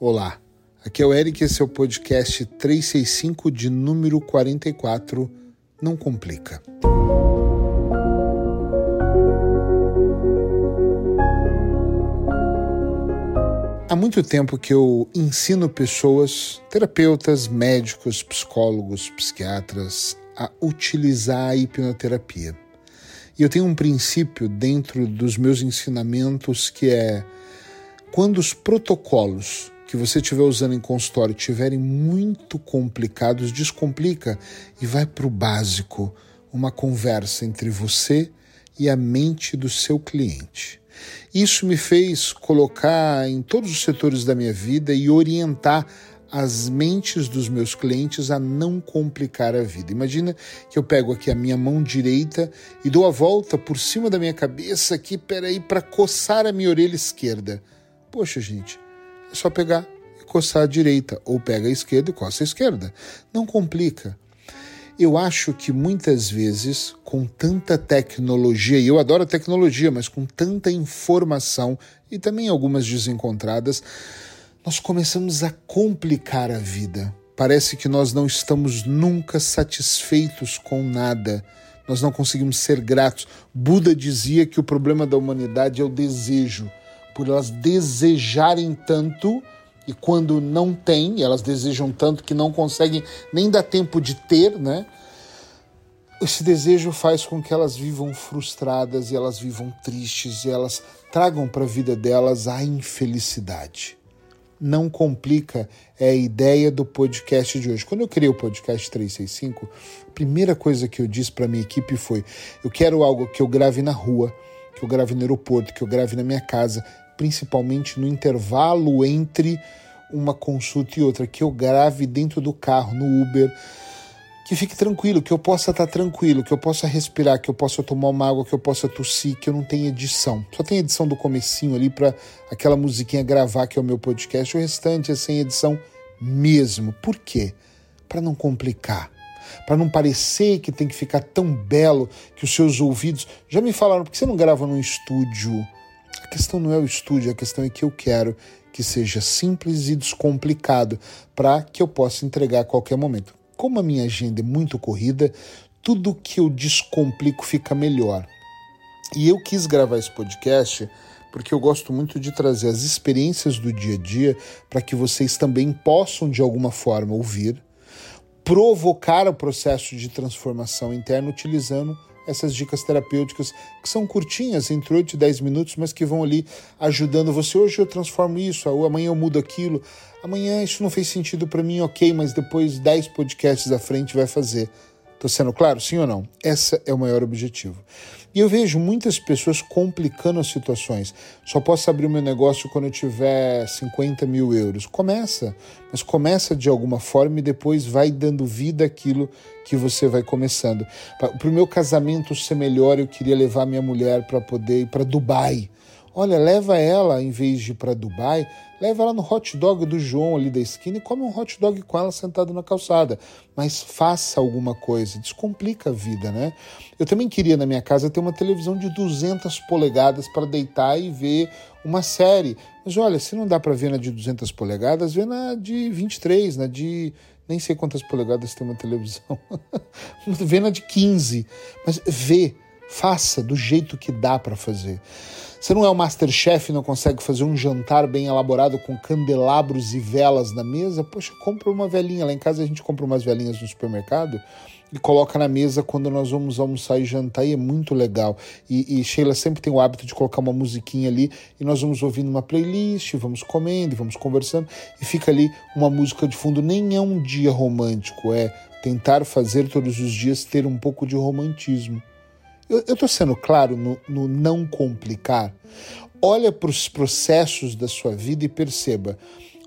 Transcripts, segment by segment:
Olá, aqui é o Eric, esse é o podcast 365 de número 44. Não complica. Há muito tempo que eu ensino pessoas, terapeutas, médicos, psicólogos, psiquiatras, a utilizar a hipnoterapia. E eu tenho um princípio dentro dos meus ensinamentos que é quando os protocolos que você estiver usando em consultório estiverem muito complicados, descomplica e vai para o básico, uma conversa entre você e a mente do seu cliente. Isso me fez colocar em todos os setores da minha vida e orientar as mentes dos meus clientes a não complicar a vida. Imagina que eu pego aqui a minha mão direita e dou a volta por cima da minha cabeça aqui, peraí, para coçar a minha orelha esquerda. Poxa, gente, é só pegar e coçar a direita, ou pega a esquerda e coça a esquerda. Não complica. Eu acho que muitas vezes, com tanta tecnologia, e eu adoro a tecnologia, mas com tanta informação e também algumas desencontradas, nós começamos a complicar a vida. Parece que nós não estamos nunca satisfeitos com nada. Nós não conseguimos ser gratos. Buda dizia que o problema da humanidade é o desejo. Por elas desejarem tanto e quando não tem, elas desejam tanto que não conseguem nem dar tempo de ter, né? Esse desejo faz com que elas vivam frustradas e elas vivam tristes e elas tragam para a vida delas a infelicidade não complica é a ideia do podcast de hoje. Quando eu criei o podcast 365, a primeira coisa que eu disse para minha equipe foi: eu quero algo que eu grave na rua, que eu grave no aeroporto, que eu grave na minha casa, principalmente no intervalo entre uma consulta e outra, que eu grave dentro do carro, no Uber que fique tranquilo, que eu possa estar tranquilo, que eu possa respirar, que eu possa tomar uma água, que eu possa tossir, que eu não tenha edição. Só tem edição do comecinho ali para aquela musiquinha gravar que é o meu podcast. O restante é sem edição mesmo. Por quê? Para não complicar. Para não parecer que tem que ficar tão belo que os seus ouvidos. Já me falaram, por que você não grava num estúdio? A questão não é o estúdio, a questão é que eu quero que seja simples e descomplicado para que eu possa entregar a qualquer momento como a minha agenda é muito corrida, tudo que eu descomplico fica melhor. E eu quis gravar esse podcast porque eu gosto muito de trazer as experiências do dia a dia para que vocês também possam, de alguma forma, ouvir, provocar o processo de transformação interna utilizando essas dicas terapêuticas que são curtinhas, entre 8 e 10 minutos, mas que vão ali ajudando você. Hoje eu transformo isso, amanhã eu mudo aquilo, amanhã isso não fez sentido para mim, ok, mas depois 10 podcasts à frente vai fazer. Tô sendo claro, sim ou não? Esse é o maior objetivo. E eu vejo muitas pessoas complicando as situações. Só posso abrir meu negócio quando eu tiver 50 mil euros. Começa, mas começa de alguma forma e depois vai dando vida àquilo que você vai começando. Para o meu casamento ser melhor, eu queria levar minha mulher para poder ir para Dubai Olha, leva ela, em vez de ir para Dubai, leva ela no hot dog do João ali da esquina e come um hot dog com ela sentado na calçada. Mas faça alguma coisa, descomplica a vida, né? Eu também queria na minha casa ter uma televisão de 200 polegadas para deitar e ver uma série. Mas olha, se não dá para ver na de 200 polegadas, vê na de 23, na de nem sei quantas polegadas tem uma televisão. vê na de 15, mas vê, faça do jeito que dá para fazer. Você não é o Masterchef e não consegue fazer um jantar bem elaborado com candelabros e velas na mesa? Poxa, compra uma velinha. Lá em casa a gente compra umas velinhas no supermercado e coloca na mesa quando nós vamos almoçar e jantar e é muito legal. E, e, Sheila sempre tem o hábito de colocar uma musiquinha ali e nós vamos ouvindo uma playlist, vamos comendo, vamos conversando e fica ali uma música de fundo. Nem é um dia romântico, é tentar fazer todos os dias ter um pouco de romantismo. Eu estou sendo claro no, no não complicar. Olha para os processos da sua vida e perceba.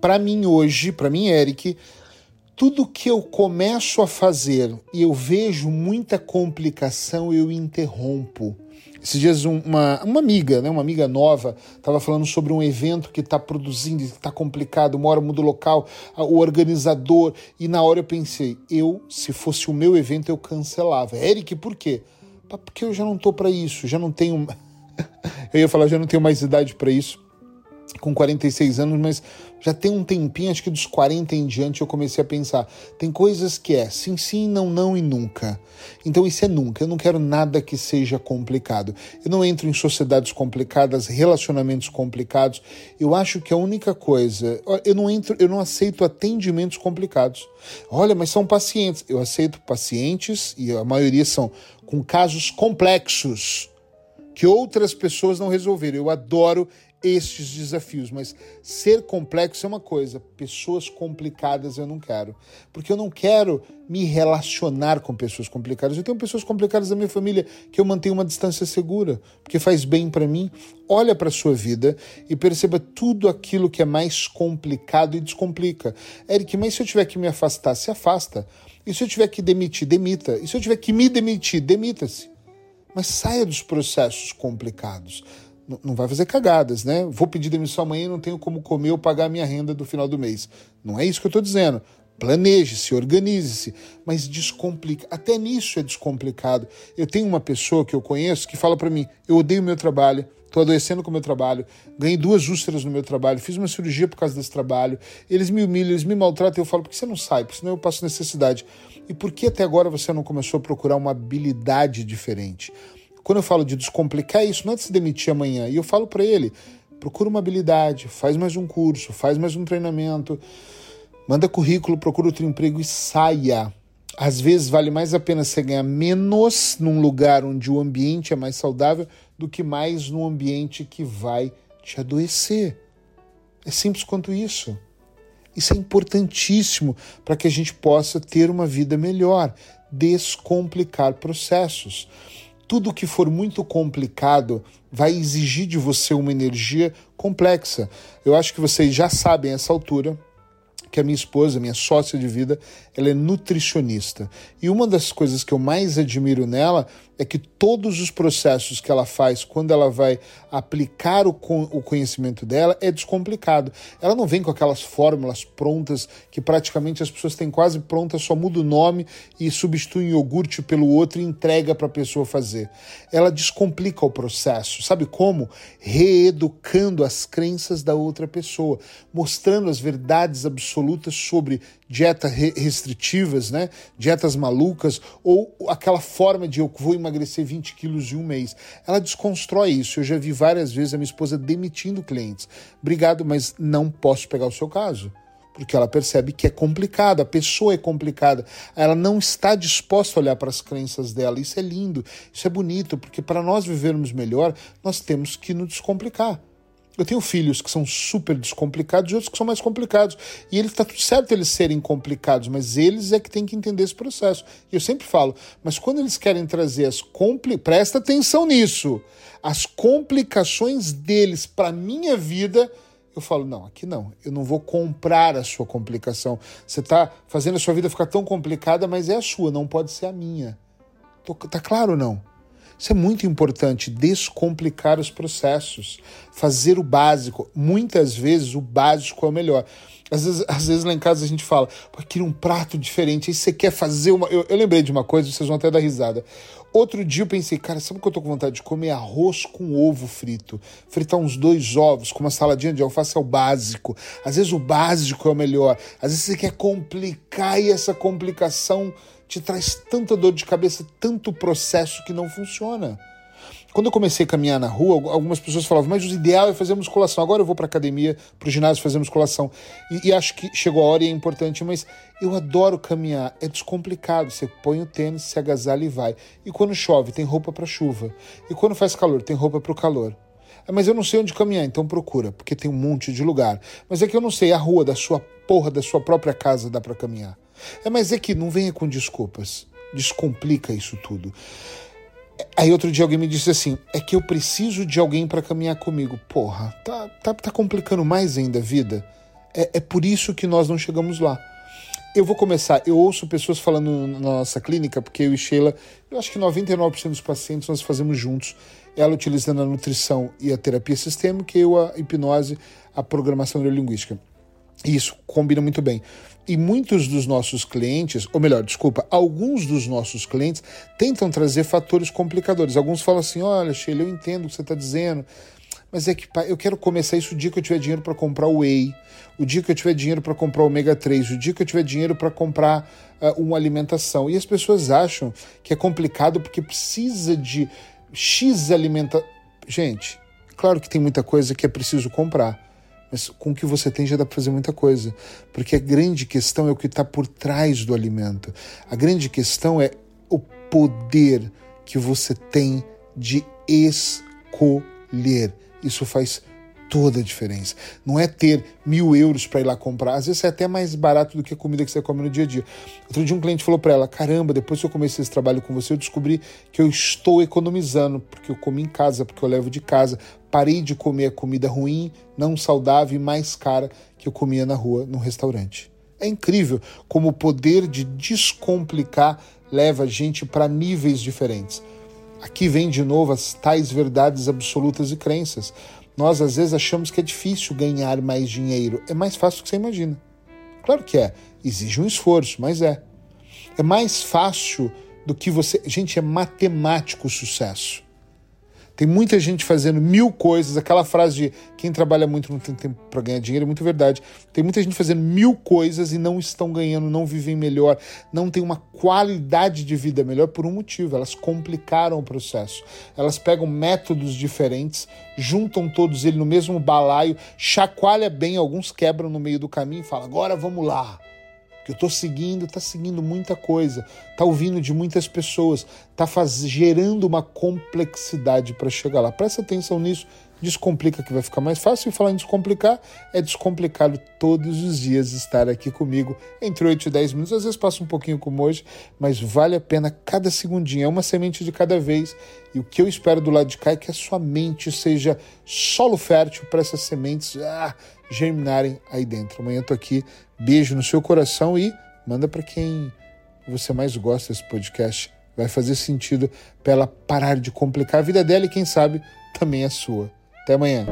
Para mim hoje, para mim, Eric, tudo que eu começo a fazer e eu vejo muita complicação, eu interrompo. Esses dias uma, uma amiga, né, uma amiga nova, estava falando sobre um evento que está produzindo, que está complicado, uma hora muda local, o organizador, e na hora eu pensei, eu, se fosse o meu evento, eu cancelava. Eric, por quê? Porque eu já não tô para isso, já não tenho. eu ia falar, já não tenho mais idade para isso. com 46 anos, mas já tem um tempinho, acho que dos 40 em diante, eu comecei a pensar. Tem coisas que é sim, sim, não, não e nunca. Então isso é nunca. Eu não quero nada que seja complicado. Eu não entro em sociedades complicadas, relacionamentos complicados. Eu acho que a única coisa. Eu não entro, eu não aceito atendimentos complicados. Olha, mas são pacientes. Eu aceito pacientes, e a maioria são com casos complexos que outras pessoas não resolveram. Eu adoro estes desafios, mas ser complexo é uma coisa, pessoas complicadas eu não quero, porque eu não quero me relacionar com pessoas complicadas. Eu tenho pessoas complicadas da minha família que eu mantenho uma distância segura, porque faz bem para mim. Olha para sua vida e perceba tudo aquilo que é mais complicado e descomplica. Eric, mas se eu tiver que me afastar, se afasta. E se eu tiver que demitir, demita. E se eu tiver que me demitir, demita-se. Mas saia dos processos complicados não vai fazer cagadas, né? Vou pedir demissão amanhã e não tenho como comer ou pagar a minha renda do final do mês. Não é isso que eu estou dizendo. Planeje-se, organize-se, mas descomplica. Até nisso é descomplicado. Eu tenho uma pessoa que eu conheço que fala para mim: eu odeio meu trabalho, estou adoecendo com o meu trabalho, ganhei duas úlceras no meu trabalho, fiz uma cirurgia por causa desse trabalho, eles me humilham, eles me maltratam. Eu falo: por que você não sai? Porque senão eu passo necessidade. E por que até agora você não começou a procurar uma habilidade diferente? Quando eu falo de descomplicar isso, não é de se demitir amanhã. E eu falo para ele: procura uma habilidade, faz mais um curso, faz mais um treinamento, manda currículo, procura outro emprego e saia. Às vezes vale mais a pena você ganhar menos num lugar onde o ambiente é mais saudável do que mais num ambiente que vai te adoecer. É simples quanto isso. Isso é importantíssimo para que a gente possa ter uma vida melhor, descomplicar processos tudo que for muito complicado vai exigir de você uma energia complexa. Eu acho que vocês já sabem essa altura que a minha esposa, minha sócia de vida, ela é nutricionista. E uma das coisas que eu mais admiro nela é que todos os processos que ela faz quando ela vai aplicar o, o conhecimento dela é descomplicado. Ela não vem com aquelas fórmulas prontas que praticamente as pessoas têm quase prontas, só muda o nome e substitui um iogurte pelo outro e entrega para a pessoa fazer. Ela descomplica o processo. Sabe como? Reeducando as crenças da outra pessoa, mostrando as verdades absolutas sobre dietas restritivas, né? dietas malucas, ou aquela forma de eu vou emagrecer 20 quilos em um mês. Ela desconstrói isso. Eu já vi várias vezes a minha esposa demitindo clientes. Obrigado, mas não posso pegar o seu caso. Porque ela percebe que é complicado, a pessoa é complicada, ela não está disposta a olhar para as crenças dela. Isso é lindo, isso é bonito, porque para nós vivermos melhor, nós temos que nos descomplicar. Eu tenho filhos que são super descomplicados e outros que são mais complicados. E ele está tudo certo eles serem complicados, mas eles é que têm que entender esse processo. E eu sempre falo, mas quando eles querem trazer as compli... presta atenção nisso. As complicações deles para minha vida, eu falo, não, aqui não. Eu não vou comprar a sua complicação. Você está fazendo a sua vida ficar tão complicada, mas é a sua, não pode ser a minha. Tá claro ou não? Isso é muito importante, descomplicar os processos, fazer o básico. Muitas vezes o básico é o melhor. Às vezes, às vezes lá em casa a gente fala, queria um prato diferente, aí você quer fazer uma. Eu, eu lembrei de uma coisa, vocês vão até dar risada. Outro dia eu pensei, cara, sabe o que eu tô com vontade de comer? Arroz com ovo frito. Fritar uns dois ovos com uma saladinha de alface é o básico. Às vezes o básico é o melhor. Às vezes você quer complicar e essa complicação te traz tanta dor de cabeça, tanto processo que não funciona. Quando eu comecei a caminhar na rua, algumas pessoas falavam, mas o ideal é fazer musculação. Agora eu vou para academia, para o ginásio fazer musculação. E, e, acho que chegou a hora e é importante, mas eu adoro caminhar. É descomplicado. Você põe o tênis, se agasalha e vai. E quando chove, tem roupa para chuva. E quando faz calor, tem roupa para o calor. Ah, mas eu não sei onde caminhar, então procura, porque tem um monte de lugar. Mas é que eu não sei, a rua da sua porra, da sua própria casa dá para caminhar. É, mas é que não venha com desculpas. Descomplica isso tudo. Aí outro dia alguém me disse assim: é que eu preciso de alguém para caminhar comigo. Porra, tá, tá, tá complicando mais ainda a vida. É, é por isso que nós não chegamos lá. Eu vou começar. Eu ouço pessoas falando na nossa clínica, porque eu e Sheila, eu acho que 99% dos pacientes nós fazemos juntos. Ela utilizando a nutrição e a terapia sistêmica, eu a hipnose, a programação neurolinguística. Isso combina muito bem. E muitos dos nossos clientes, ou melhor, desculpa, alguns dos nossos clientes tentam trazer fatores complicadores. Alguns falam assim: olha, Sheila, eu entendo o que você está dizendo, Mas é que pai, eu quero começar isso o dia que eu tiver dinheiro para comprar o whey, o dia que eu tiver dinheiro para comprar o ômega 3, o dia que eu tiver dinheiro para comprar uh, uma alimentação. E as pessoas acham que é complicado porque precisa de X alimentação. Gente, claro que tem muita coisa que é preciso comprar. Mas com o que você tem já dá para fazer muita coisa. Porque a grande questão é o que está por trás do alimento. A grande questão é o poder que você tem de escolher. Isso faz toda a diferença. Não é ter mil euros para ir lá comprar. Às vezes é até mais barato do que a comida que você come no dia a dia. Outro dia um cliente falou para ela: Caramba, depois que eu comecei esse trabalho com você, eu descobri que eu estou economizando, porque eu como em casa, porque eu levo de casa. Parei de comer a comida ruim, não saudável e mais cara que eu comia na rua, no restaurante. É incrível como o poder de descomplicar leva a gente para níveis diferentes. Aqui vem de novo as tais verdades absolutas e crenças. Nós às vezes achamos que é difícil ganhar mais dinheiro. É mais fácil do que você imagina. Claro que é. Exige um esforço, mas é. É mais fácil do que você. Gente, é matemático o sucesso. Tem muita gente fazendo mil coisas. Aquela frase de quem trabalha muito não tem tempo para ganhar dinheiro é muito verdade. Tem muita gente fazendo mil coisas e não estão ganhando, não vivem melhor, não tem uma qualidade de vida melhor por um motivo. Elas complicaram o processo. Elas pegam métodos diferentes, juntam todos eles no mesmo balaio, chacoalha bem, alguns quebram no meio do caminho e falam: agora vamos lá que eu estou seguindo, está seguindo muita coisa, está ouvindo de muitas pessoas, está gerando uma complexidade para chegar lá. Presta atenção nisso, descomplica que vai ficar mais fácil. E falar em descomplicar, é descomplicado todos os dias estar aqui comigo entre 8 e 10 minutos. Às vezes passa um pouquinho como hoje, mas vale a pena cada segundinho, é uma semente de cada vez. E o que eu espero do lado de cá é que a sua mente seja solo fértil para essas sementes ah, germinarem aí dentro. Amanhã eu tô aqui Beijo no seu coração e manda para quem você mais gosta desse podcast. Vai fazer sentido para ela parar de complicar a vida dela e, quem sabe, também a sua. Até amanhã.